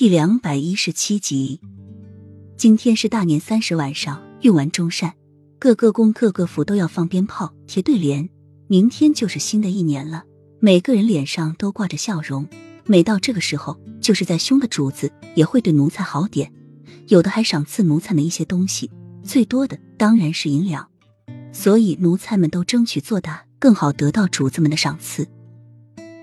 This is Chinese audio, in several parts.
第两百一十七集，今天是大年三十晚上，用完中膳，各个宫、各个府都要放鞭炮、贴对联。明天就是新的一年了，每个人脸上都挂着笑容。每到这个时候，就是在凶的主子也会对奴才好点，有的还赏赐奴才们一些东西，最多的当然是银两。所以奴才们都争取做大，更好得到主子们的赏赐。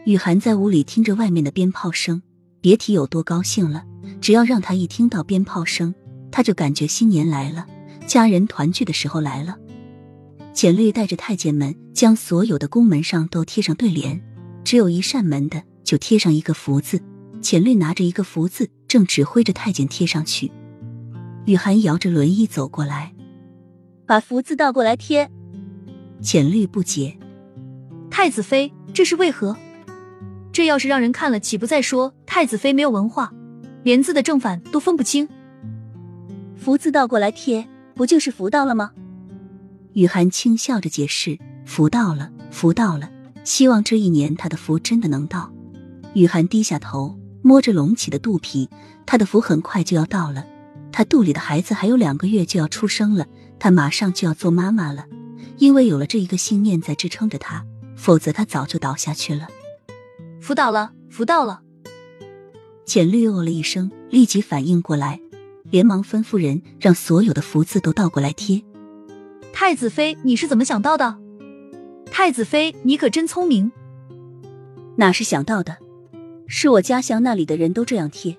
雨涵在屋里听着外面的鞭炮声。别提有多高兴了！只要让他一听到鞭炮声，他就感觉新年来了，家人团聚的时候来了。简律带着太监们将所有的宫门上都贴上对联，只有一扇门的就贴上一个福字。简律拿着一个福字，正指挥着太监贴上去。雨涵摇着轮椅走过来，把福字倒过来贴。简律不解：“太子妃，这是为何？”这要是让人看了，岂不再说太子妃没有文化，连字的正反都分不清？福字倒过来贴，不就是福到了吗？雨涵轻笑着解释：“福到了，福到了，希望这一年他的福真的能到。”雨涵低下头，摸着隆起的肚皮，他的福很快就要到了。他肚里的孩子还有两个月就要出生了，他马上就要做妈妈了。因为有了这一个信念在支撑着他，否则他早就倒下去了。福到了，福到了！简绿哦了一声，立即反应过来，连忙吩咐人让所有的福字都倒过来贴。太子妃，你是怎么想到的？太子妃，你可真聪明！哪是想到的，是我家乡那里的人都这样贴。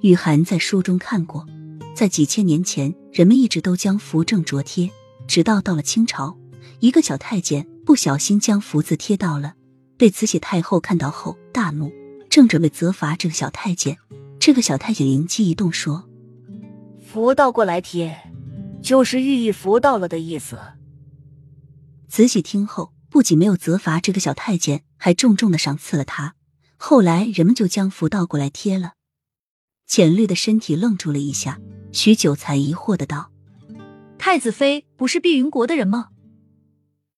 雨涵在书中看过，在几千年前，人们一直都将符正着贴，直到到了清朝，一个小太监不小心将福字贴到了。被慈禧太后看到后大怒，正准备责罚这个小太监，这个小太监灵机一动说：“福倒过来贴，就是寓意福到了的意思。”慈禧听后不仅没有责罚这个小太监，还重重的赏赐了他。后来人们就将福倒过来贴了。浅绿的身体愣住了一下，许久才疑惑的道：“太子妃不是碧云国的人吗？”